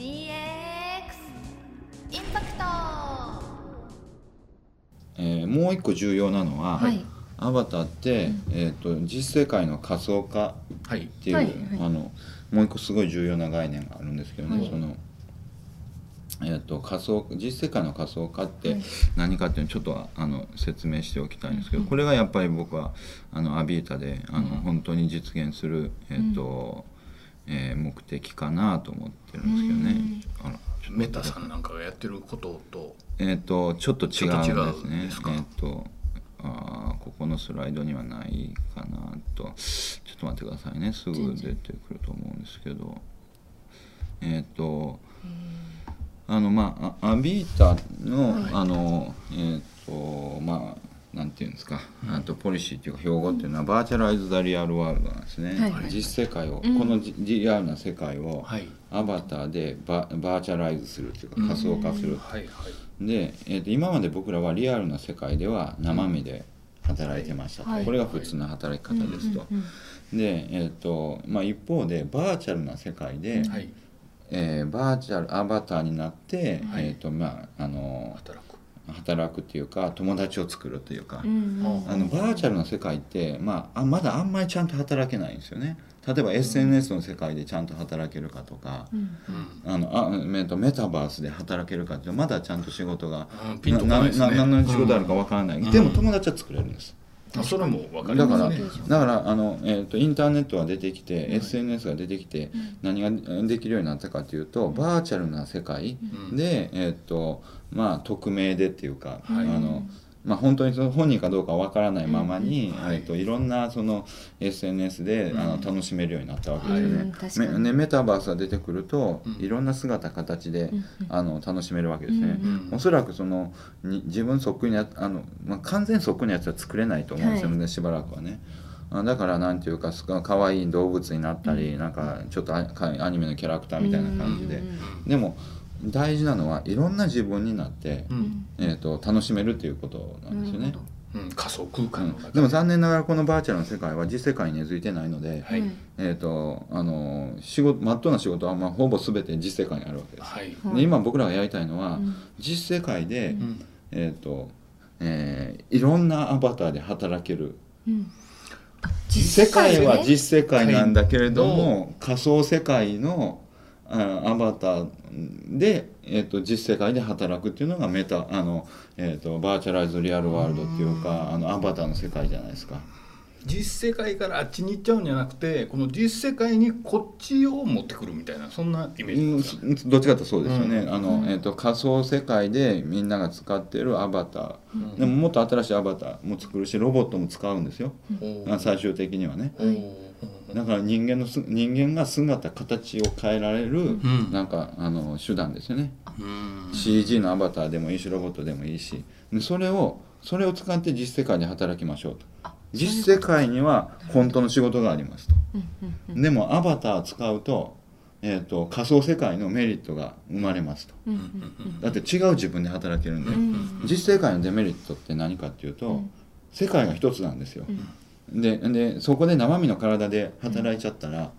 DX インパクト。えーもう一個重要なのは、はい。アバターって、えー、と実世界の仮想化はい。っていう、はい。はいあのもう一個すごい重要な概念があるんですけどね、はい。その、えー、と仮想実世界の仮想化ってはい。何かっていうのをちょっとあの説明しておきたいんですけど、うん。これがやっぱり僕はあのアビータであの、うん。本当に実現する、えーとえー目的かなと思ってるんですけどね。あら。ちょっとメタさんなんかがやってることと。えっ、とちょっと違うんですね。うんですか？えっ、とあーここのスライドにはないかなと。ちょっと待ってくださいね。すぐ出てくると思うんですけど。えっ、とあのまああアビータの、はい。あのえっ、とまあなんていうんですか、あとポリシーっていうか標語っていうのは、バーチャライズ・ザ・リアル・ワールドなんですね、はいはい。実世界を、うん。このじリアルな世界を、はい。アバターでババーチャライズするっていうか仮想化する、はいはい。で、えー、と今まで僕らはリアルな世界では生身で働いてましたと、はい。これが普通の働き方ですと、うんで、えーとまあ、一方でバーチャルな世界で、はい。えーバーチャルアバターになって、はい。えーとまあ、あの働く働くっていうか友達を作るというか、うんうん。あのバーチャルな世界って、まあ、あまだあんまりちゃんと働けないんですよね。例えば SNS の世界でちゃんと働けるかとか、うんうん。あのあえっとメタバースで働けるかってまだちゃんと仕事があピンとこないですね。なな何の仕事あるかわからない、うん。でも友達は作れるんです、あそれも分かりだからますね。だからあの、えー、とインターネットが出てきて、うん。SNS が出てきて、ん。何ができるようになったかというとバーチャルな世界うん。で、えーとまあ、匿名でっていうか、はい。あのまあ、本当にその本人かどうかわからないままに、うん。はい。えー、といろんなその SNS で、あのうん。楽しめるようになったわけですよね。ねメタバースが出てくると、うん。いろんな姿形で、うん。あの楽しめるわけですね。うんうんおそらくそのに自分そっくりなあの、まあ、完全そっくりなやつは作れないと思うんですよね、はしばらくはね。あだからなんていうかすか可愛い動物になったり、なんかちょっとアかアニメのキャラクターみたいな感じで、うん。でも大事なのはいろんな自分になって、うん。えー、と楽しめるっていうことなんですよね。うん。仮想空間の中うん、でも残念ながらこのバーチャルの世界は実世界に根付いてないので、はいうんえー、とあの仕事まっとうな仕事はまあほぼ全て実世界にあるわけです。はい。はい。で今僕らがやりたいのは、うん。実世界で、うん。えっ、と、えーいろんなアバターで働ける。うん。あ世界はね実世界なんだけれども、仮想世界のあアバターで、えー、と実世界で働くっていうのがメタあの、えー、とバーチャライズリアルワールドっていうかあのアバターの世界じゃないですか。実世界からあっちに行っちゃうんじゃなくてこの実世界にこっちを持ってくるみたいなそんなイメージですか？うんどっちかとそうですよね、うん。あのえー、と仮想世界でみんなが使ってるアバター、うん。でももっと新しいアバターも作るしロボットも使うんですよ、おーあ最終的にはね。だから人間のす人間が姿形を変えられる、ん。なんかあの手段ですよね、うん。CG のアバターでもいいしロボットでもいいし。でそれをそれを使って実世界で働きましょうと。あ実世界には本当の仕事がありますと。でもアバター使うと,、えー、と仮想世界のメリットが生まれますと。だって違う自分で働けるんで、うん。実世界のデメリットって何かっていうと、うん。世界が一つなんですよ、うんででそこで生身の体で働いちゃったら、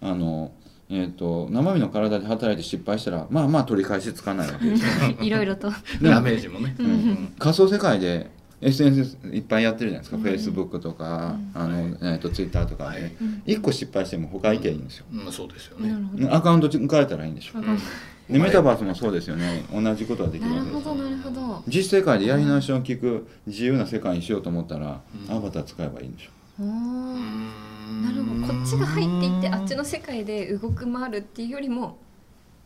あのえー、と生身の体で働いて失敗したらまあまあ取り返しつかないわけですよ。ね いろいろと。ダメージもね。うんうん仮想世界で SNS いっぱいやってるじゃないですか、うん Facebook とか、あのはい。えー、と Twitter とかで、はい。うん1個失敗しても他行けばいいんですよ、まあそうですよね。アカウント変えたらいいんでしょ。わかんでメタバースもそうですよね。同じことができるなるわけですほどなるほど。実世界でやり直しを聞く自由な世界にしようと思ったら、うん。アバター使えばいいんでしょ。おー。なるほど。こっちが入っていってあっちの世界で動く回るっていうよりも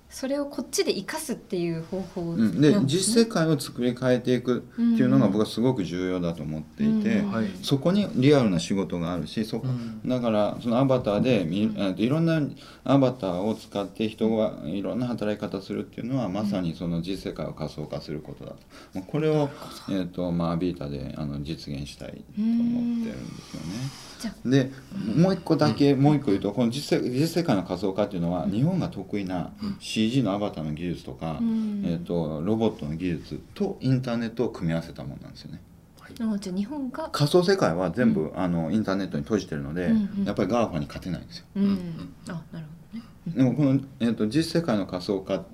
それをこっちで生かすっていう方法うん、で実世界を作り変えていくっていうのが僕はすごく重要だと思っていて、うん。はい。そこにリアルな仕事があるしそこ、うん。だからそのアバターでみえっといろんなアバターを使って人がいろんな働き方するっていうのはまさにその実世界を仮想化することだと、まあこれを、えっとまあ、ビータであの実現したいと思ってるんですよね。でもう一個だけ、もう一個言うとこの実世実世界の仮想化っていうのは日本が得意な CG のアバターの技術とか、うん。えー、とロボットの技術とインターネットを組み合わせたものなんですよね。あじゃあ日本が仮想世界は全部、あのインターネットに閉じてるので、うんうん。やっぱり GAFA に勝てないんですよ。うん、うんあなるほどね。でもこの、えー、と実世界の仮想化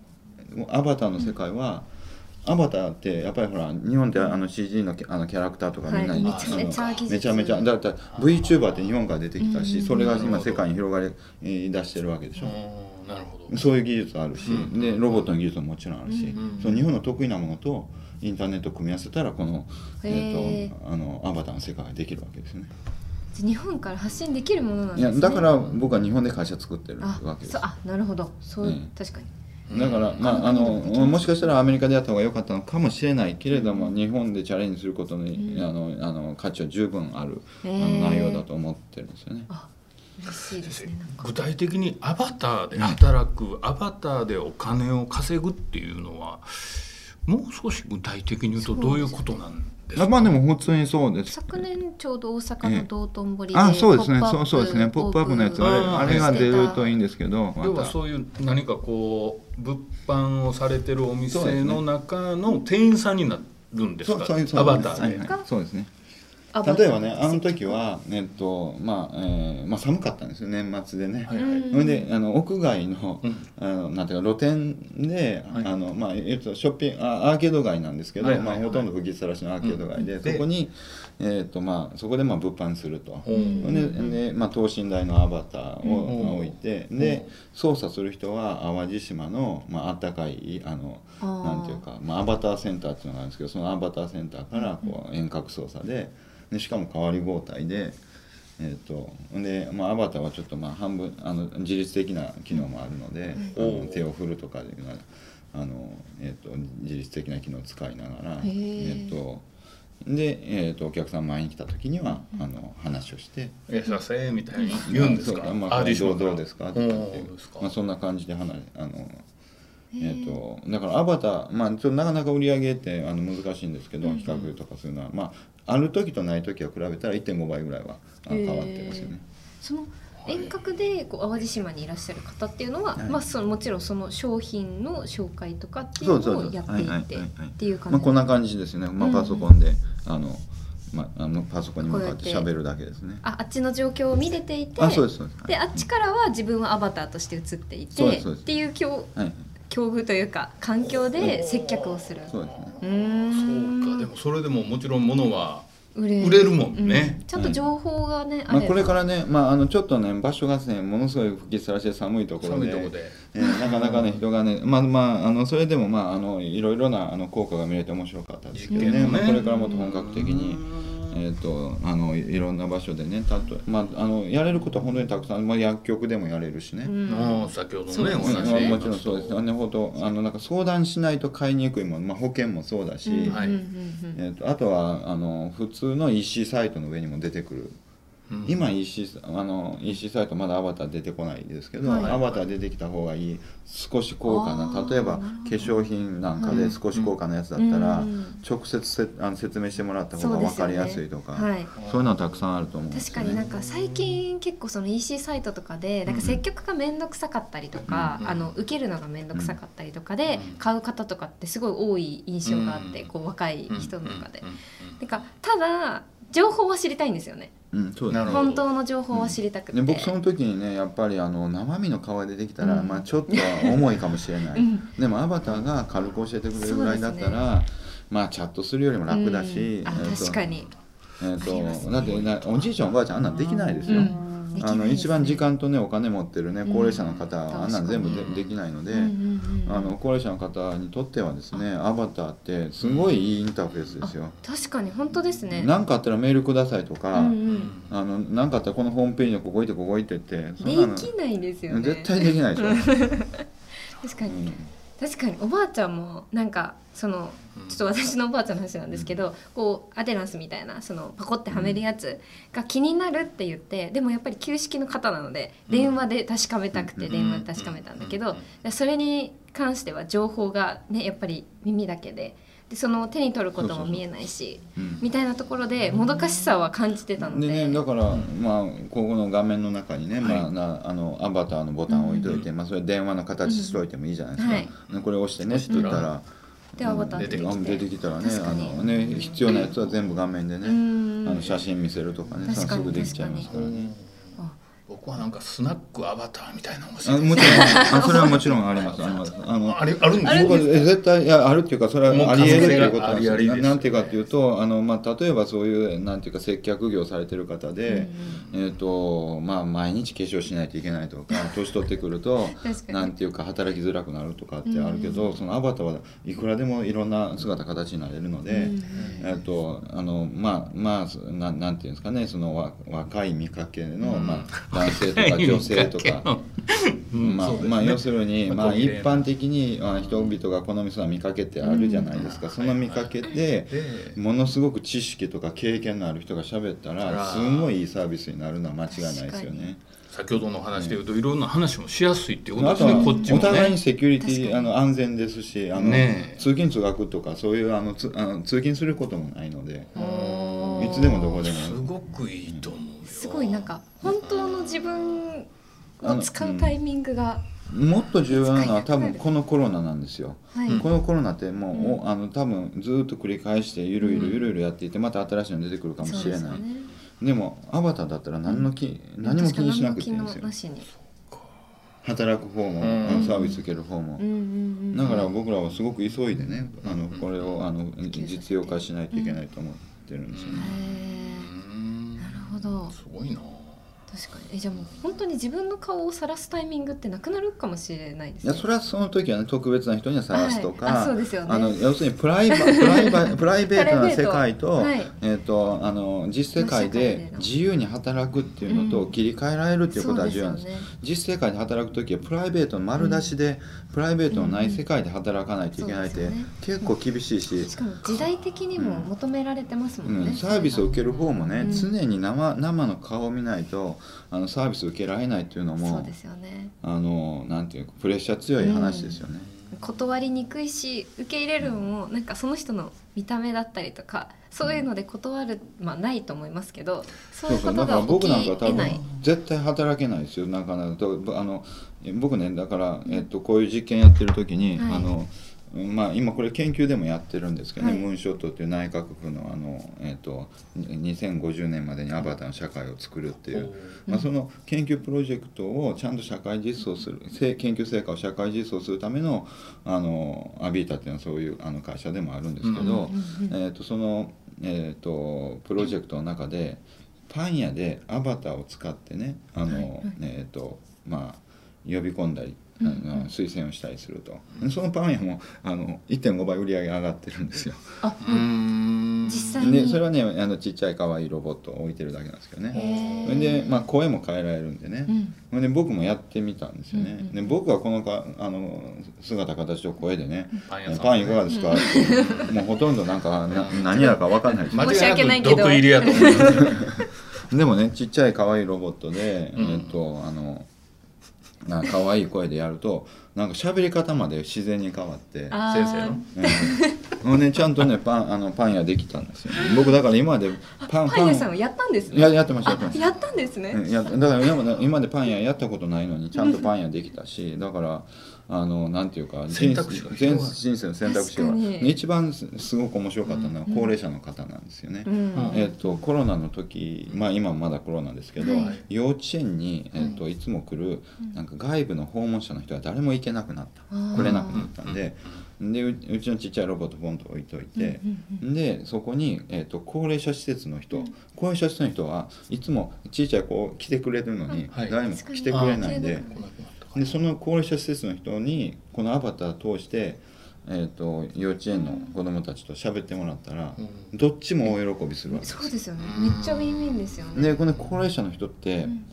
アバターの世界は、アバターってやっぱりほら日本ってあの CG のキャあのキャラクターとかみんなに、はい。めちゃめちゃあの技術。めちゃめちゃ。だって VTuber って日本から出てきたし、うん。それが今世界に広がりえー出してるわけでしょ、うんなるほど。そういう技術あるし、うんでロボットの技術ももちろんあるし、うんその日本の得意なものとインターネットを組み合わせたらこの,、えへー、とあのアバターの世界ができるわけですよね。日本から発信できるものなんいですね。やだから僕は日本で会社作ってるあわけです。あなるほど。そう、うん。確かに。だから、まあ、あのもしかしたらアメリカでやった方が良かったのかもしれないけれども、日本でチャレンジすることに、うん。あのあの価値は十分ある、あの内容だと思ってるんですよね。具体的にアバターで働く、アバターでお金を稼ぐっていうのはもう少し具体的に言うとどういうことなんですか？あまあでも普通にそうです。昨年ちょうど大阪の道頓堀で、あそうですね。そうそうですね。ポップアップのやつあれあれが出るといいんですけどまた。要はそういう何かこう物販をされてるお店ねの中の店員さんになるんですか？そうそうそうアバターで、はいはい。そうですね。例えばねあの時はえっとまあ、えーまあ寒かったんですよ年末でね。はいはいであの屋外の,、うん。あのなんていうか露店で、はい。あのまあえっとショッピングあアーケード街なんですけど、はいはいはい。まあ、ほとんど吹きさらしのアーケード街で、うん。そこに、えっとまあ、そこでまあ物販すると。でで、まあ、等身大のアバターを、置いて。で操作する人は淡路島の、まあったかいあのなんていうか、まあ、アバターセンターっていうのがあるんですけどそのアバターセンターからこう遠隔操作で。でしかも代わり交代で。えー、とで、まあ、アバターはちょっとまあ半分あの自律的な機能もあるので、うん。あの手を振るとかあの、えー、と自律的な機能を使いながら、へえーー、とで、えー、とお客さん前に来た時には、あの話をして。えさせみたいに言うんですか、まあ、どうどうですか？とかってまあ、そんな感じで話あのへえー。ー、とだからアバター、まあ、ちょっとなかなか売り上げってあの難しいんですけど、比較とかするのは、まあ、ある時とない時は比べたら1.5倍ぐらいは変わってますよね。その遠隔でこう淡路島にいらっしゃる方っていうのは、はい。まあそのもちろんその商品の紹介とかっていうそうそうそう。のをやっていてっていう感じまあ、こんな感じですよね、まあ、うん。パソコンで、あのまあ、あのパソコンに向かって喋るだけですね。ああっちの状況を見れていてあそうですそうです。であっちからは自分はアバターとして映っていてっていう境はい、境遇というか環境で接客をする。そうですね。うーんそうかでもそれでももちろん物は売れ売れるもんね。うん。ちゃんと情報がね、まあ、これからね、まあ、あのちょっとね場所がねものすごい吹きさらして寒いところで。寒いとこで。えーなかなかね人がねまあまああのそれでもまああのいろいろなあの効果が見れて面白かったですけどね。ね。まあ、これからもっと本格的に。えー、とあのいいろんな場所でねたと、まあ、あのやれることは本当にたくさん、まあ、薬局でもやれるしね、うん。先ほどねのね。お話。まあでもちろんそうですね。ほどあのなんか相談しないと買いにくいもの、まあ、保険もそうだし、うんえー、とあとはあの普通の EC サイトの上にも出てくるうん今 EC, あの EC サイトまだアバター出てこないですけど、はい。アバター出てきた方がいい。少し高価な例えば化粧品なんかではい少し高価なやつだったら、うん。直接せあの説明してもらった方が分かりやすいとか。そう,、はいいうのはたくさんあると思うんですよね。確かになんか最近結構その EC サイトとかでなんか接客が面倒くさかったりとか、うん。あの受けるのが面倒くさかったりとかでうん。買う方とかってすごい多い印象があって、うん。こう若い人の中で、うん。うん。なんかただ情報は知りたいんですよね。うん、そうですね。本当の情報は知りたくて、で僕その時にねやっぱりあの生身の顔が出てきたら、うん。まあ、ちょっとは重いかもしれない、うん。でもアバターが軽く教えてくれるぐらいだったら、まあチャットするよりも楽だし、うん。あえーと確かに、えーありますねとだってなおじいちゃんおばあちゃんあんなんできないですよ、あの一番時間とねお金持ってるねうん。高齢者の方はあんなん全部できないので、あの高齢者の方にとってはですねアバターってすごいいいインターフェースですよ。確かに本当ですね。何かあったらメールくださいとか、何かあったらこのホームページのここ行ってここ行ってってできないですよね。絶対できないでしょ。確かに、うん確かにおばあちゃんもなんかそのうん。ちょっと私のおばあちゃんの話なんですけど、こうアデランスみたいなそのパコってはめるやつが気になるって言ってでもやっぱり旧式の方なのでうん電話で確かめたくてうん。電話で確かめたんだけどそれに関しては情報がねやっぱり耳だけででその手に取ることも見えないしうん。みたいなところでもどかしさは感じてたので。で。ね、だから、まあ、ここの画面の中にね、はい。まあ、なあのアバターのボタンを置いといて、うんまあ、それ電話の形しといてもいいじゃないですか、これ押してねって言ったら、でアバター出てきて。あ出てきたらねあのね必要なやつは全部画面でね、うん。あの写真見せるとかね確かにすぐできちゃいますからね。あ僕僕はなんかスナックアバターみたいなあもちろん。あそれはもちろんあります。あります。あのあれあるんです僕は絶対いやあるっていうかそれはありえるっていうことなんですななんていうかっていうとあの、まあ、例えばそういうなんていうか接客業されてる方で、えーとまあ、毎日化粧しないといけないとか 年取ってくるとなんていうか働きづらくなるとかってあるけど、そのアバターはいくらでもいろんな姿形になれるので、えっとあのまあまあななんていうんですかねそのわ若い見かけの、まあ、男性とか女性とか。まあまあ要するに、まあ、一般的にあ人々が好みそうな見かけってあるじゃないですか、その見かけででものすごく知識とか経験のある人が喋ったらすんごいいいサービスになるのは間違いないですよね。先ほどの話でいうといろんな話もしやすいっていうことですあとはねこっちもお互いにね。セキュリティあの安全ですしあの、通勤通学とかそういうあのつあの通勤することもないのでいつでもどこでも。すごくいいと思うよ。すごいなんか本当の自分を使うタイミングが、もっと重要なのは多分このコロナなんですよ。はい、うんこのコロナってもう、おあの多分ずっと繰り返してゆるゆるゆるゆるやっていてまた新しいの出てくるかもしれない。で,、そうでもアバターだったら何の気、何も気にしなくていいんですよ。働く方も、うん。あのサービス受ける方も、うんうんうんだから僕らはすごく急いでねあのうんこれをあの実用化しないといけないと思ってるんですよね。なるほど。すごいな。確かに。えじゃあもう本当に自分の顔を晒すタイミングってなくなるかもしれないですね。いやそれはその時はね特別な人には探すとか、はい。あそうですよね。あの要するにプライバ プライバプライベートな世界と,、はい。えー、とあの実世界で自由に働くっていうのとうん。切り替えられるっていうことは重要なんです。そうよね。実世界で働く時はプライベートの丸出しで、プライベートのない世界で働かないといけないって、そうですよね。結構厳しいし、しかも時代的にも求められてますもんね、うん、サービスを受ける方もね、うん。常に生生の顔を見ないとあのサービスを受けられないっていうのもそうですよね。あのなんていうかプレッシャー強い話ですよね。断りにくいし受け入れるのもなんかその人の見た目だったりとかそういうので断るまあないと思いますけどそういうこだからとが僕なんか多起きえない。分絶対働けないですよなかなか。とあの僕ねだから、えっと、こういう実験やってる時に、はい。あのまあ、今これ研究でもやってるんですけどね、はい。ムーンショットっていう内閣府のあの、えっと、2050年までにアバターの社会を作るっていう、まあ、その研究プロジェクトをちゃんと社会実装するせ研究成果を社会実装するためのあのアビータっていうのはそういうあの会社でもあるんですけど、えー、とその、えー、とプロジェクトの中でパン屋でアバターを使ってねあの、はいはい。えーとまあ、呼び込んだり、あうんうん。の推薦をしたりすると。そのパン屋もあの1.5倍売り上げ上がってるんですよ。あうーん。実際に。でそれはねあのちっちゃい可愛いロボットを置いてるだけなんですけどね。で、まあ、声も変えられるんでね、うん。で僕もやってみたんですよね、うんうんで僕はこのかあの姿形と声でねパン屋さんパンいかがですか?」ってもうほとんどなんかな何やか分かんないです間申し訳ないけど。毒入りやと思う。でもねちっちゃい可愛いロボットで、うん。えっとあのな可愛い声でやるとなんか喋り方まで自然に変わって。先生の。うん。もうねちゃんとねパンあのパン屋できたんですよ、僕だから今までパンパン屋さんを。やったんですね。ややってましたやってましたあやったんですね、うんいやだから今まで今までパン屋やったことないのにちゃんとパン屋できたしだからあのなんていうか選択肢が人広がる。人生の選択肢が一番すすごく面白かったのはうん高齢者の方なんですよね。うん。えっとコロナの時まあ今まだコロナですけど、はい。幼稚園に、えっといつも来るなんか外部の訪問者の人は誰も行けなくなった。あー。来れなくなったんででううちのちっちゃいロボットポンと置いといて。うん。うん。でそこに、えー、と高齢者施設の人、高齢者施設の人はいつもちっちゃい子来てくれるのに、はい。誰も来てくれないんで,、でその高齢者施設の人にこのアバターを通して、えー、と幼稚園の子供たちと喋ってもらったら、うん。どっちも大喜びするわけですそうですよね。めっちゃウィンウィンですよね。でこの高齢者の人って、うん。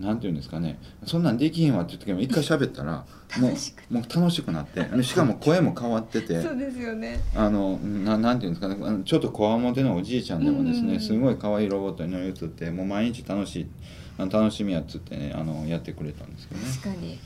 なんて言うんですかね。そんなんできひんわって言っても一回喋ったらも 楽しくうもう楽しくなって。しかも声も変わってて。そうですよね。あのななんていうんですかね。あのちょっとこわもてのおじいちゃんでもですね、うんうんうん。すごい可愛いロボットに乗り移ってもう毎日楽しいあの楽しみやっつってねあのやってくれたんですけどね。確かに。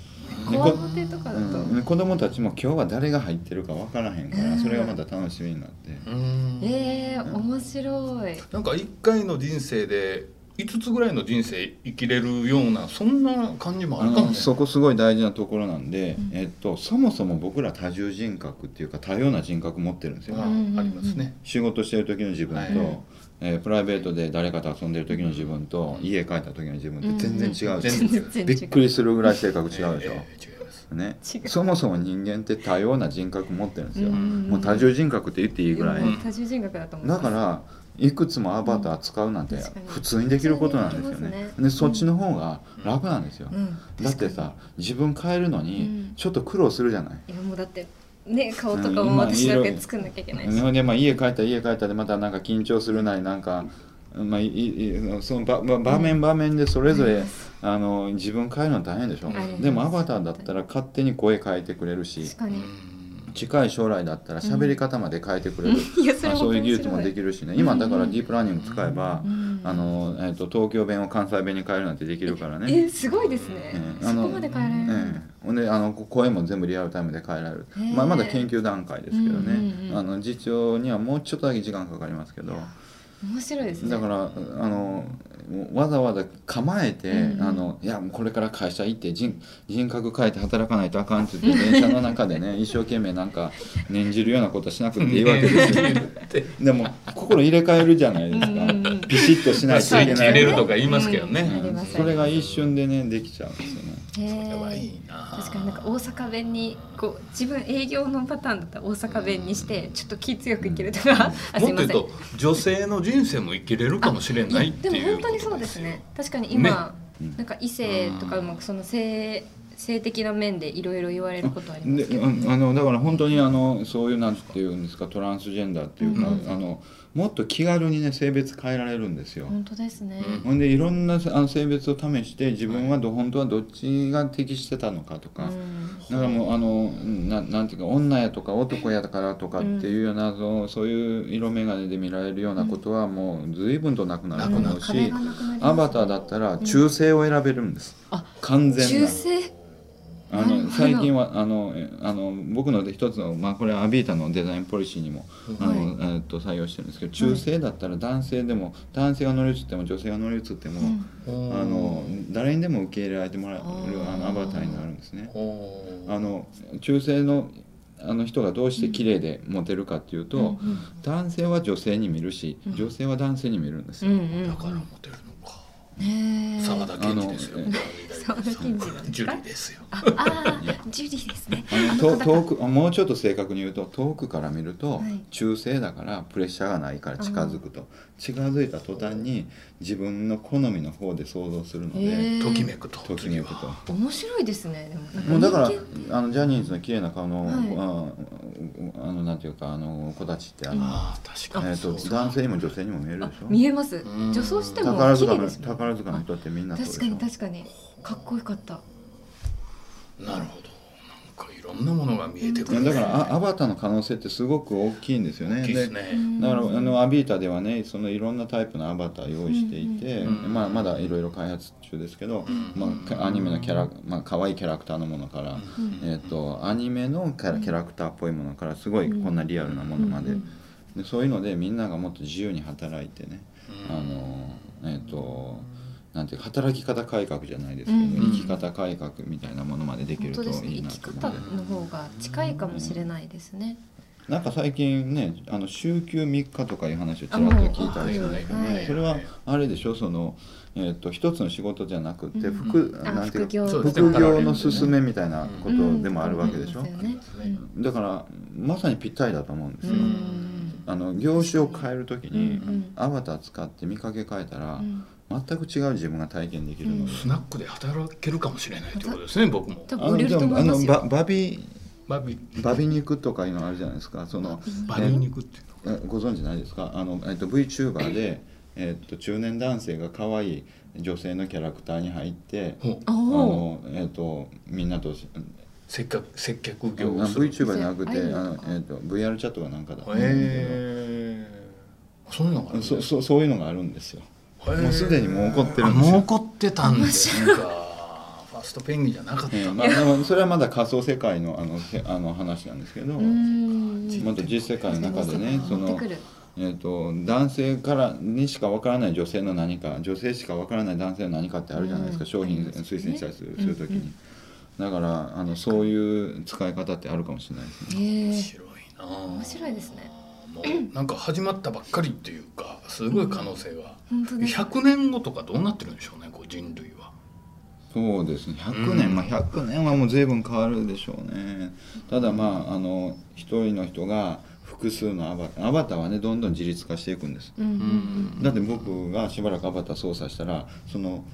でこわもてとかだと、うん、で子供たちも今日は誰が入ってるか分からへんから、うん。それがまた楽しみになって、うん。えー、面白い。なんか一回の人生で5つぐらいの人生生きれるようなそんな感じもあるかもそこすごい大事なところなんで、うんえっと、そもそも僕ら多重人格っていうか多様な人格持ってるんですよ、ありますね。仕事してる時の自分と、はいえープライベートで誰かと遊んでる時の自分と、うん。家帰った時の自分って全然違うでしょ、全然びっくりするぐらい性格違うでしょ、ええ違います。ね。そもそも人間って多様な人格持ってるんですよ、うん。もう多重人格って言っていいぐらい、うん。多重人格だと思います。だからいくつもアバター使うなんて普通にできることなんですよね。ね。でそっちの方が楽なんですよ、うん。だってさ自分変えるのうにん。ちょっと苦労するじゃない、いやもうだってね顔とかうんも私だけ作んなきゃいけないし、ほんでまあ家帰ったら家帰ったでまたなんか緊張するなりなんか、まあ、いいその場場場面場面でそれぞれ、あります。あの自分変えるの大変でしょ。あります。でもアバターだったら勝手に声変えてくれるし。確かに、うん近い将来だったら喋り方まで変えてくれる、いやそういう技術もできるしね。今だからうん。ディープラーニング使えば、うん。あのえー、と東京弁を関西弁に変えるなんてできるからね。えすごいですね、ええあのそこまで変えられる、ええ。ほんであの声も全部リアルタイムで変えられる。まあ、まだ研究段階ですけどね、うんうんうんあの実証にはもうちょっとだけ時間かかりますけど面白いですね。だからあのわざわざ構えて、うんうん。あのいやもうこれから会社行って人人格変えて働かないとあかんって言って電車の中でね 一生懸命なんか念じるようなことしなくていいわけですよ。でも心入れ替えるじゃないですか。うんピシッとしないといけない。入れるとか言いますけどね。うん。それが一瞬でねできちゃうんですよねへこれはいえいな確かになんか大阪弁にこう自分営業のパターンだったら大阪弁にしてちょっと気強くいけるとか、あすいません。もっと言うと女性の人生も生きれるかもしれないっていうでも本当にそうですね。確かに今、うんなんか異性とかもその性性的な面でいろいろ言われることありまですけど、ああのだから本当にあのそういうなんていうんですかトランスジェンダーっていうか、うん。あのもっと気軽にね性別変えられるんですよ。本当ですね、うん。ほんでいろんなあの性別を試して自分はど本当はどっちが適してたのかとか、うん。だからもうあのななんていうか女やとか男やからとかっていうような、そうそういう色眼鏡で見られるようなことはもう随分となくなると思うし、アバターだったら中性を選べるんです、あ完全な。中性？あの最近はあのえあの僕ので一つの、まあ、これはアビータのデザインポリシーにも、あのえーっと採用してるんですけど中性だったら男性でも男性が乗り移っても女性が乗り移っても、うん。あの誰にでも受け入れられてもらえるあのアバターになるんですね。あの中性のあの人がどうして綺麗でモテるかっていうと、うん男性は女性に見るしうん。女性は男性に見るんですよ。うんうんだからモテるのか。ねえ沢田研二ですよ あの沢田研二なんですか？ジュリーですよ。ああージュリーですね。と遠くもうちょっと正確に言うと遠くから見ると、はい。中性だからプレッシャーがないから近づくと。近づいた途端に自分の好みの方で想像するので、ときめくとときめくと。面白いですね。でもうだからあのジャニーズの綺麗な顔の、はい。ああのなんていうかあの子たちってあの、ああ確かにえー、と男性にも女性にも見えるあでしょ？見えます。うん女装しても綺麗ですもん宝塚の人ってみんなそうでしょ？確かに確かにかっこよかった。なるほど。なんかいろんなものが見えてくる。いやだからあアバターの可能性ってすごく大きいんですよね。大きいですね。だからあのアビータではねそのいろんなタイプのアバター用意していて、うん。うんまあ、まだいろいろ開発中ですけど、うん。まあ、アニメのキャラ、まあ可愛いキャラクターのものから、うん。えー、とアニメのキャラキャラクターっぽいものからすごいこんなリアルなものまで,、うん。でそういうのでみんながもっと自由に働いてね、うん。あのえっ、となんていうか働き方改革じゃないですけど、うん生き方改革みたいなものまでできると本当ですね。いい生きなと思方。の方が近いかもしれないですね。なんか最近ねあの週休3日とかいう話をちらっと聞いたりするんですけど、はいそれはあれでしょ？その、えー、と一つの仕事じゃなくてうん副、あなんていう副業。の勧めみたいなことでもあるわけでしょ、うだからまさにぴったりだと思うんですよ、うんあの業種を変える時に、アバター使って見かけ変えたら、うん全く違う自分が体験できるので、スナックで働けるかもしれないということですね僕も。多分売れると思いあのますよ。ババビバビ。バビ肉とかいうのあるじゃないですか。そのバビ。肉っていうのえご存知ないですか？あの、えっと、VTuber で、えっと、中年男性が可愛い女性のキャラクターに入ってあの、えっと、みんなと接客接客あ業をする。VTuber じゃなくてあのえっと、VR チャットがなんかだったんへですえそういうのがあるんですけどそういうのがあるんですよ。もうすでにもう起こってるあんですよ。もう起こってたんです。かファーストペンギンじゃなかった。えーまあ、でもそれはまだ仮想世界のあのせあの話なんですけど、うん。また実世界の中でねそのえー、と男性からにしかわからない女性の何か女性しかわからない男性の何かってあるじゃないですか、うん。商品推薦したりする,、する時に、うんうんだからあのそういう使い方ってあるかもしれないですね。面白いな面白いですね。もうなんか始まったばっかりっていうかすごい可能性が、本当です。100年後とかどうなってるんでしょうねこう人類は。そうですね。100年、うん。まあ100年はもう随分変わるでしょうね。ただまああの一人の人が複数のアバターアバターはねどんどん自律化していくんです。うんうんだって僕がしばらくアバター操作したらその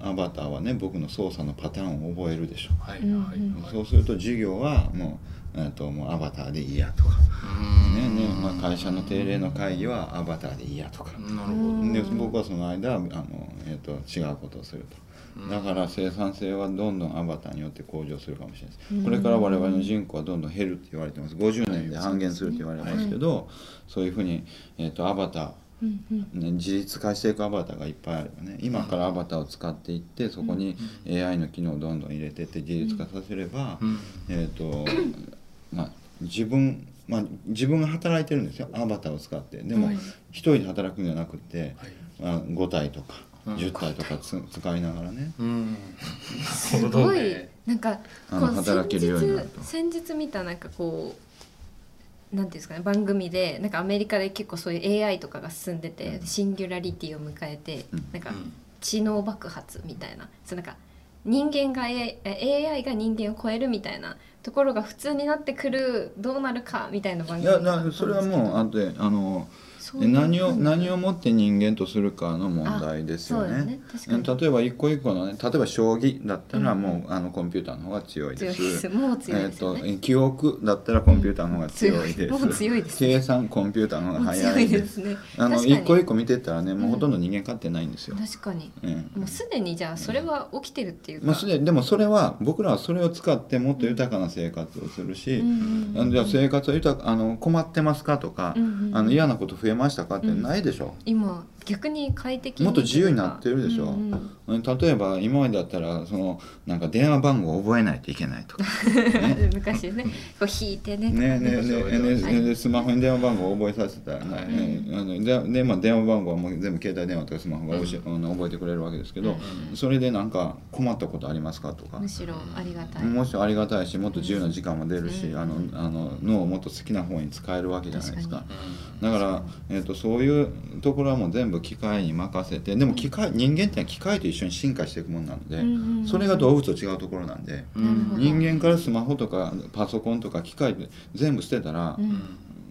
アバターはね僕の操作のパターンを覚えるでしょはいうんはい。はい。そうすると授業はもう,、えー、ともうアバターでいいやとか、ねねまあ、会社の定例の会議はアバターでいいやとか。なるほど。で僕はその間あの、えー、と違うことをすると。だから生産性はどんどんアバターによって向上するかもしれないです。これから我々の人口はどんどん減るって言われてます。50年で半減するって言われますけど、そういうふうに、えー、とアバターうんうん。ね、自立化していくアバターがいっぱいあるよね。今からアバターを使っていってそこに AI の機能をどんどん入れてって自立化させれば、うん。えーとまあ、自分、まあ、自分が働いてるんですよ。アバターを使って。でもはい。一人で働くんじゃなくて、はい。まあ、5体とかうん。10体とかつ使いながらね。うん。すごい。ねなんかあのこう働けるようになると先日先日見たなんかこうなんていうんですかね番組でなんかアメリカで結構そういう AI とかが進んでて、シンギュラリティを迎えて、うん。なんかうん。知能爆発みたいな。そうなんか人間が AI, AI が人間を超えるみたいなところが普通になってくるどうなるかみたいな番いやなそれはもうあであの何をうん何をもって人間とするかの問題ですよね。ね。例えば一個一個のね例えば将棋だったらうん。もう、あのコンピューターの方が強いです。もう強いえー、ですよね、と記憶だったらコンピューターの方が強いです、うん。強いもう強いです 計算コンピューターの方が早いでいですすね。あの一個一個見てったらねもうほとんど人間勝ってないんですよ、確かに。うん。もうすでにじゃあそれは起きてるっていうか、まあ、すでにでもそれは僕らはそれを使ってもっと豊かな生活をするし、うんじゃあ生活は豊かあの困ってますかとか、うんうんうん。あの嫌なこと増えましたかってないでしょ、今逆に快適もっと自由になってるでしょ。うんうん。例えば今までだったらそのなんか電話番号を覚えないといけないとか。ね。昔ね。こう引いてね。ねねねね。ねねスマホに電話番号を覚えさせたら、はい。ねあのでで、まあ、電話番号はもう全部携帯電話とかスマホが教え、あの覚えてくれるわけですけど、うんそれでなんか困ったことありますかとか。むしろありがたい、もしありがたいしもっと自由な時間も出るし、うんあのあの脳をもっと好きな方に使えるわけじゃないですか。確だから、えー、とそういうところはもう全部機械に任せてでも機械人間ってのは機械と一緒に進化していくものなので、うんうんうんそれが動物と違うところなんで、人間からスマホとかパソコンとか機械で全部捨てたら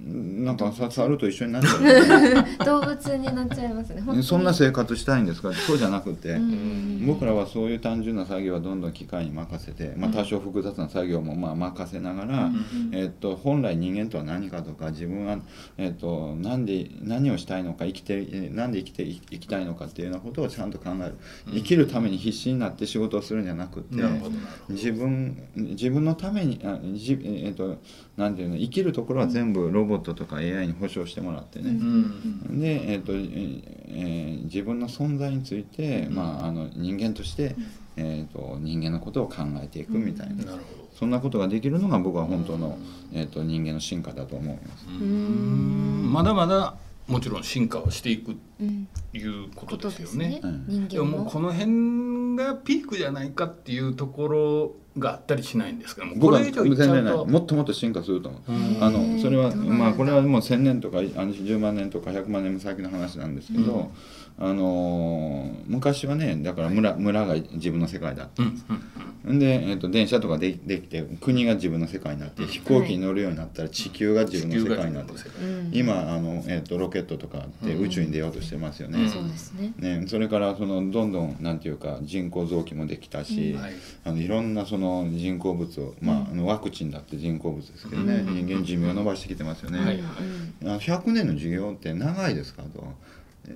う、んなんかさ猿と一緒になっちゃう。動物になっちゃいますね。そんな生活したいんですか？そうじゃなくて、うん。僕らはそういう単純な作業はどんどん機械に任せて、まあ、多少複雑な作業もまあ任せながら、えっと本来人間とは何かとか自分は、えっとなんで何をしたいのか生きてえなんで生きていきたいのかっていうようなことをちゃんと考える。生きるために必死になって仕事をするんじゃなくて、なるほど。なるほど自分自分のためにあじ、えっとなんていうの生きるところは全部ロボットとか AI に保証してもらってね、うんで、えーとえーえー自分の存在について、まあ、あの人間として、えー、と人間のことを考えていくみたいな、なるほど。そんなことができるのが僕は本当の、えー、と人間の進化だと思います。うん。まだまだもちろん進化はしていくうんいうここととですよね。ね。うん。でももう人間もこの辺がピークじゃないかっていうところがあったりしないんですかもうこれ以上っちゃうと。もっともっと進化すると思う。うん。あのそれはまあこれはもう1,000年とかあの10万年とか100万年も先の話なんですけど、あのー昔はねだから村村が自分の世界だったうんんん。で、えー、と電車とかでできて国が自分の世界になって飛行機に乗るようになったら地球が自分の世界になって、うん。今あの、えー、とロケットとかって宇宙に出ようとしてますよね。ね。ね、それからそのどんどんなんていうか人工臓器もできたし、はい。あのいろんなその人工物を、まあ、あのワクチンだって人工物ですけどね、うん。人間寿命を伸ばしてきてますよね。はい。うん。あの100年の授業って長いですかと。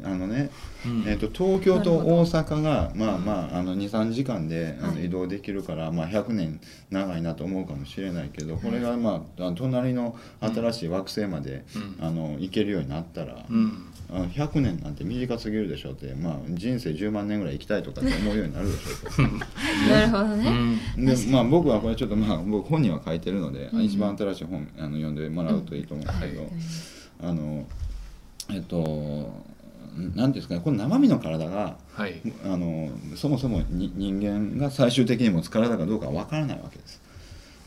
あのね、うん。えー、と東京と大阪がまあまああの23時間であはい。の移動できるから、まあ、100年長いなと思うかもしれないけどこれが、まあ、隣の新しい惑星まで、うん。あの行けるようになったら、うん。あの100年なんて短すぎるでしょって、まあ、人生10万年ぐらい生きたいとかって思うようになるでしょと。なるほどうねん。でまあ僕はこれちょっとまあ僕本には書いてるので、うん。一番新しい本あの読んでもらうといいと思うんですけど、あのえっとなんていうんですかねこの生身の体がはい。あのそもそもに人間が最終的に持つ体かどうかわからないわけです。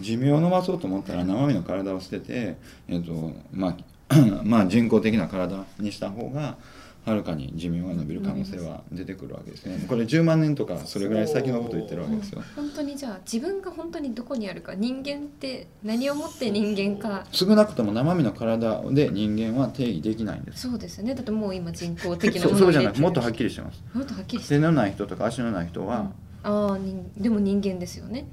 寿命を伸ばそうと思ったら生身の体を捨てて、えっとまあ、まあ人工的な体にした方がはるかに寿命が伸びる可能性は出てくるわけですね。これ10万年とかそれぐらい先のことを言ってるわけですよ。本当にじゃあ自分が本当にどこにあるか人間って何をもって人間か。少なくとも生身の体で人間は定義できないんです。そうですよね。だってもう今人工的なものそうじゃない。もっとはっりきりしてます。もっとはっきりして手のない人とか足のない人は、ああ人でも人間ですよね。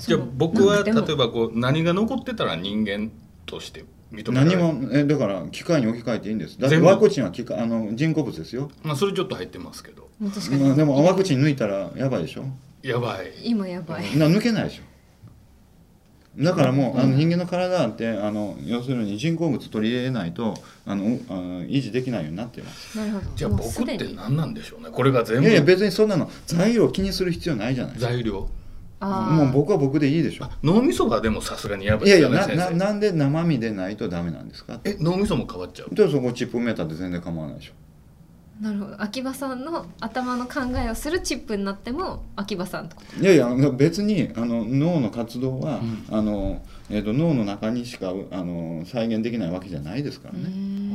じゃあ僕は例えばこう何が残ってたら人間として認められ何るもえだから機械に置き換えていいんです。だってワクチンは機械あの人工物ですよ、まあそれちょっと入ってますけど。まあ、でもワクチン抜いたらやばいでしょ。やばい。今やばい。な抜けないでしょ。だからもう、あの人間の体ってあの要するに人工物取り入れないとあのあの維持できないようになっています。なるほど。じゃあ僕って何なんでしょうね。これが全部。いやいや別にそんなの材料気にする必要ないじゃない。ですか材料。あもう僕は僕でいいでしょ。あ脳みそがでもさすがにやばいいやいですよね先生やなななんで生身でないとダメなんですか？え脳みそも変わっちゃう？でそこチップメーターで全然構わないでしょ。なるほど。秋葉さんの頭の考えをするチップになっても秋葉さんといやいや別にあの脳の活動は、うん。あのえー、と脳の中にしかあの再現できないわけじゃないですからね、うん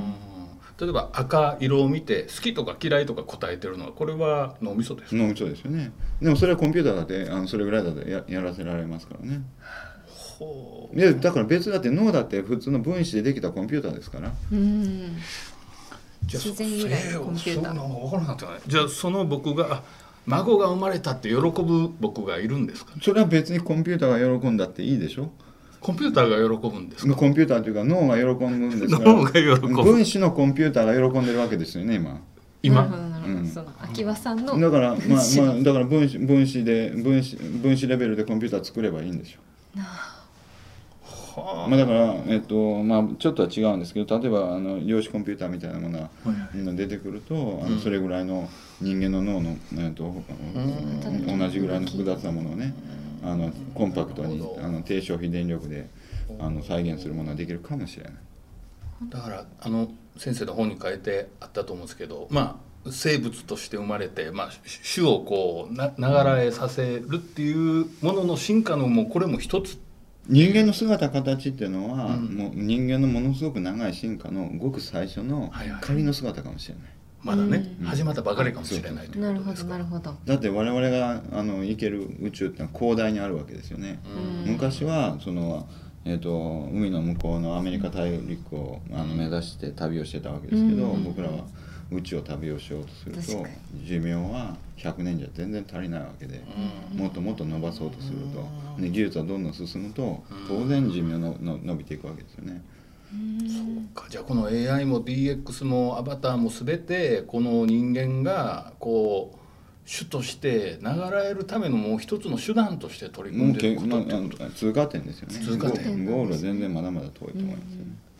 例えば赤色を見て好きとか嫌いとか答えてるのはこれは脳みそですか？脳みそですよね。でもそれはコンピューターだってあのそれぐらいだとややらせられますからね。ほう。いやだから別だって脳だって普通の分子でできたコンピューターですから。うん。じゃあ自然由来のコンピューター。そ分からなかったね。じゃあその僕があ孫が生まれたって喜ぶ僕がいるんですかそれは別にコンピューターが喜んだっていいでしょコンピューターが喜ぶんですか？コンピューターというか脳が喜ぶんですから脳が喜ぶ。分子のコンピューターが喜んでるわけですよね今。今？うん。その秋葉さんのだからまあ分子まあだから分子分子で分子分子レベルでコンピューター作ればいいんでしょはまあ、だから、えっとまあ、ちょっとは違うんですけど例えばあの量子コンピューターみたいなものがはい。出てくるとあうん。のそれぐらいの人間の脳の、えっとん。同じぐらいの複雑なものをねあのコンパクトにあの低消費電力であの再現するものができるかもしれない。だからあの先生の本に書いてあったと思うんですけどまあ生物として生まれて、まあ、種をこうなながらえさせるっていうものの進化のもうこれも一つ人間の姿形っていうのは、うんもう人間のものすごく長い進化のごく最初のはいはい仮の姿かもしれない。まだね、うん。始まったばかりかもしれないというなるほどことですかなるほどだって我々があの行ける宇宙ってのは広大にあるわけですよね。うん。昔はその、えー、と海の向こうのアメリカ大陸をあの目指して旅をしてたわけですけど、うん。僕らは宇宙を旅をしようとすると寿命は100年じゃ全然足りないわけで、もっともっと伸ばそうとすると、で技術はどんどん進むと当然寿命のの伸びていくわけですよね。そうか。じゃあこの AI も DX もアバターも全てこの人間がこう主として流れるためのもう一つの手段として取り組んでいるこまあ、とって。通過点ですよね。通過点。ゴゴールは全然まだまだ遠いと思いますよね。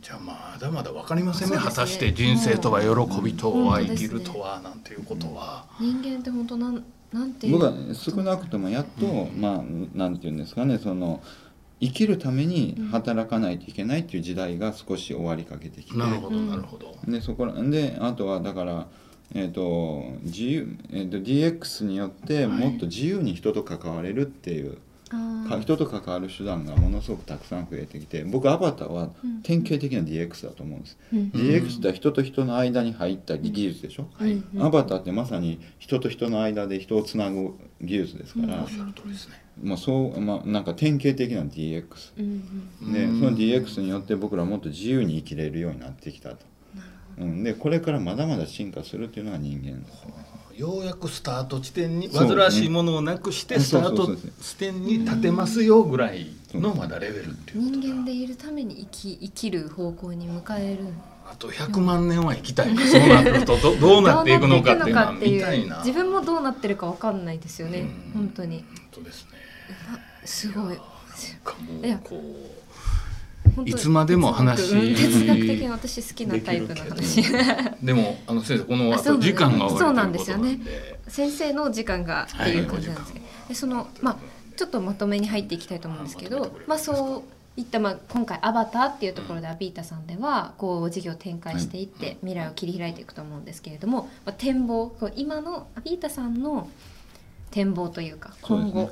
じゃあまだまだ分かりませんね。ね。果たして人生とは喜びとはうん生きるとはなんていうことは、人間って本当なんなんていう僕は少なくともやっと、まあなんていうんですかねその生きるために働かないといけないっていう時代が少し終わりかけてきて。なるほどうん。なるほど、でそこらであとはだから、えーと自由えー、と DX によってはい。もっと自由に人と関われるっていう、人と関わる手段がものすごくたくさん増えてきて僕アバターはうん。典型的な DX だと思うんです。うん。DX って人と人の間に入った技術でしょ、うん。うんアバターってまさに人と人の間で人をつなぐ技術ですから、おっしゃる通りですねまあそうまあ、なんか典型的な DX うんでうん。その DX によって僕らはもっと自由に生きれるようになってきたと、うん、でこれからまだまだ進化するっていうのが人間ですねようやくスタート地点に煩わしいものをなくしてスタート地点に立てますよぐらいのまだレベルっていうことだ。人間でいるために生き生きる方向に迎える。あと100万年は生きたいな。そうなるとど どうなっていくのかっていうのは。見たいな。自分もどうなってるかわかんないですよね。うん。本当に。本当ですね。あすごい。なんかもいや。うこ本当いつまでも話哲学うん哲学的に私好きなタイプの話。うでもあの先生この時間が終そうなんですよね。先生の時間がっていう感じなんですけど、はい。でそのまあちょっとまとめに入っていきたいと思うんですけど、まあそういったまあ今回「アバター」っていうところでアビータさんではこう事業を展開していって未来を切り開いていくと思うんですけれども、まあ、展望今のアビータさんの展望というか今後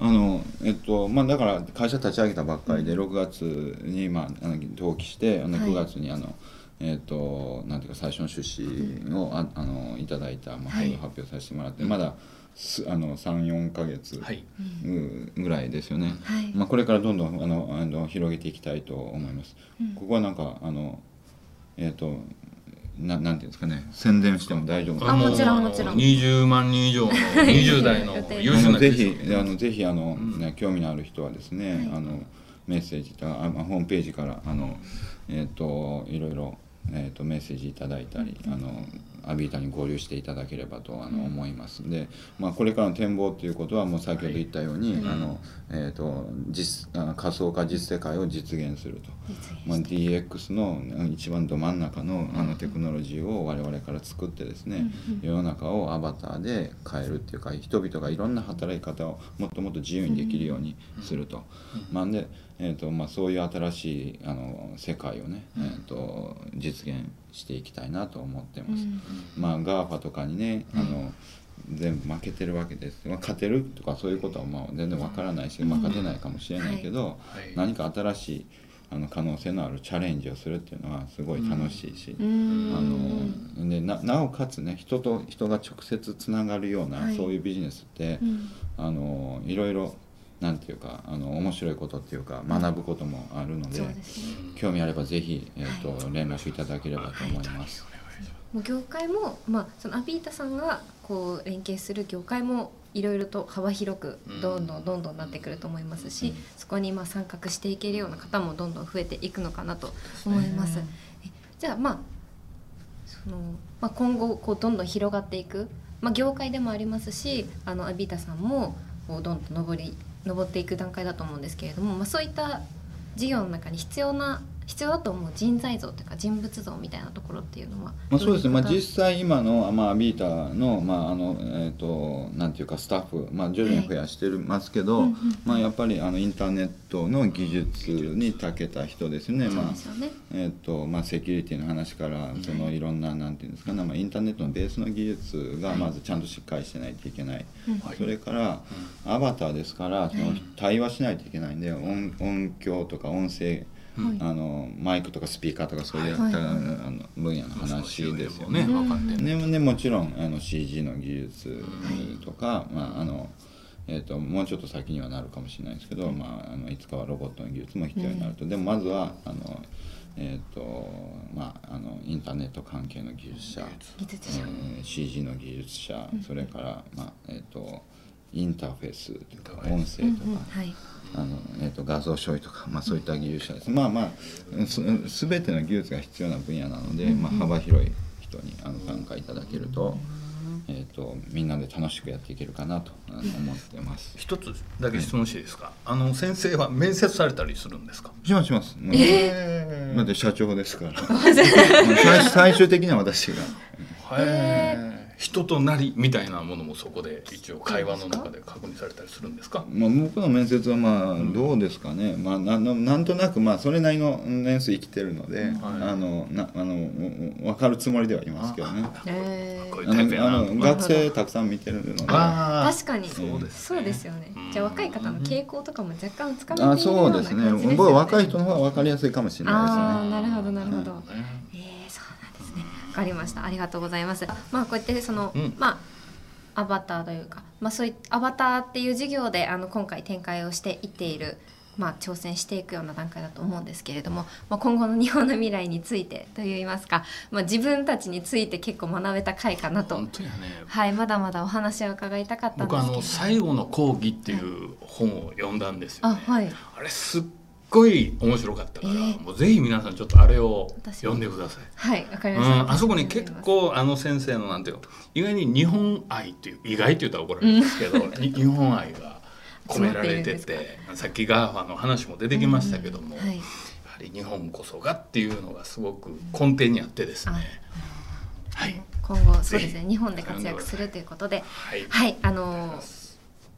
あのえっとまあ、だから会社立ち上げたばっかりで6月に、まあ、あの登記してあのはい。9月にあの、えっとなんていうか最初の出資を、ああのいただいた、まあ、はい。発表させてもらって、まだすあの34か月はい。うぐらいですよね、はい。まあ、これからどんどんあのあの広げていきたいと思います。うん。ここはなんかあのえっ、とななんていうんですかね。宣伝しても大丈夫あもちろんもちろん。20万人以上の20代の優秀なぜひあのぜひあの、うん。ね興味のある人はですね、はい。あのメッセージとかあまあホームページからあのえっ、といろいろえー、とメッセージいただいたり、あのアビータに合流していただければとあの思います。で、まあ、これからの展望ということはもう先ほど言ったように、はいあのえー、と実あ仮想化実世界を実現すると。まあ、DX のうん一番ど真ん中のあのテクノロジーを我々から作ってですね、世の中をアバターで変えるっていうか人々がいろんな働き方をもっともっと自由にできるようにすると。まあでえーとまあ、そういう新しいあの世界をね、えー、と実現していきたいなと思ってます。まあ GAFA とかにねあの、全部負けてるわけです、まあ、勝てるとかそういうことはまあ全然わからないし、まあ、勝てないかもしれないけど、はい。何か新しいあの可能性のあるチャレンジをするっていうのはすごい楽しいし、うん。あのでななおかつね人と人が直接つながるような、はい。そういうビジネスって、うん。あのいろいろなんていうかあの面白いことっていうか学ぶこともあるので、そうですね。興味あればぜひ、えーと連絡いただければと思います。もう業界も、まあ、そのアビータさんがこう連携する業界もいろいろと幅広くうんどんどん。どんどんなってくると思いますし、うん。そこにまあ参画していけるような方もどんどん増えていくのかなと思います。えじゃあまあその、まあ、今後こうどんどん広がっていく、まあ、業界でもありますしあのアビータさんもこうどんどん上り上っていく段階だと思うんですけれども、まあ、そういった事業の中に必要な必要だと思う人材像というか人物像みたいなところっていうのは。まあ、そうですね、まあ、実際今の、まあ、ビータの,、まああのえー、となんていうかスタッフ、まあ、徐々に増やしてますけど、まあ、やっぱりあのインターネットの技術に長けた人ですね、まあ。えーとまあ、セキュリティの話からそのいろんななんていうんですかね、まあ、インターネットのベースの技術がまずちゃんとしっかりしてないといけない、うん。はいそれからアバターですからそのはい。対話しないといけないんで音音響とか音声はいあのマイクとかスピーカーとかそういった、はい。あの分野の話ですよね。ね分かってる。ねね、もちろんあの CG の技術とか、まああのえー、ともうちょっと先にはなるかもしれないですけど、まあ、あのいつかはロボットの技術も必要になると、でもまずはあの、えーとまあ、あのインターネット関係の技術者、技術者。えー CG の技術者、それから、まあえー、とインターフェースというか音声とか。はい。あのえー、と画像処理とか、まあ、そういった技術者です、まあまあす全ての技術が必要な分野なので、まあ、幅広い人にあの参加いただけると,、えー、とみんなで楽しくやっていけるかなと思ってます。一つだけ質問していいですか、あの先生は面接されたりするんですか？しますします。えだって社長ですから。最最終的には私が。人となりみたいなものもそこで一応会話の中で確認されたりするんですか？まあ、僕の面接はまあどうですかね、まあ、なななんとなくまあそれなりの年数生きてるので、はい。あのなあの分かるつもりではいますけどね。あの学生たくさん見てるので。確かに。そうですそうですよね。うん。じゃあ若い方の傾向とかも若干つかめていあるようなそうですね。感じですよね。僕は若い人の方が分かりやすいかもしれないああなるほどなるほど、ね。えー、かりました。ありがとうございます。まあこうやってその、うん。まあアバターというか、まあ、そういアバターっていう事業であの今回展開をしていっている、まあ、挑戦していくような段階だと思うんですけれども、まあ、今後の日本の未来についてといいますか、まあ、自分たちについて結構学べた回かなと。本当やね。はいまだまだお話を伺いたかったんですけど僕あの最後の講義っていう本を読んだんですよ、ね。あはい。あれすっごい面白かったから、えー。もうぜひ皆さんちょっとあれを読んでください。はいわかりうました、ん、あそこに結構あの先生のなんていうの？意外に日本愛っていう意外って言ったら怒られるんですけど、に日本愛が込められてててさっき GAFA の話も出てきましたけども、うんはい。やはり日本こそがっていうのがすごく根底にあってですね。はい、今後そうですね日本で活躍するということで。はい、はいあの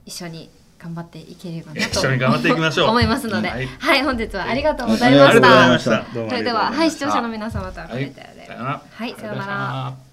一緒に頑張っていければな一と緒に頑張っていきましょう。思いますので、ははいい、本日はありがとうございました。ざいました。どうもありがとうございました。それでは、はい、視聴者の皆様とはこれで、はい、さようなら。ら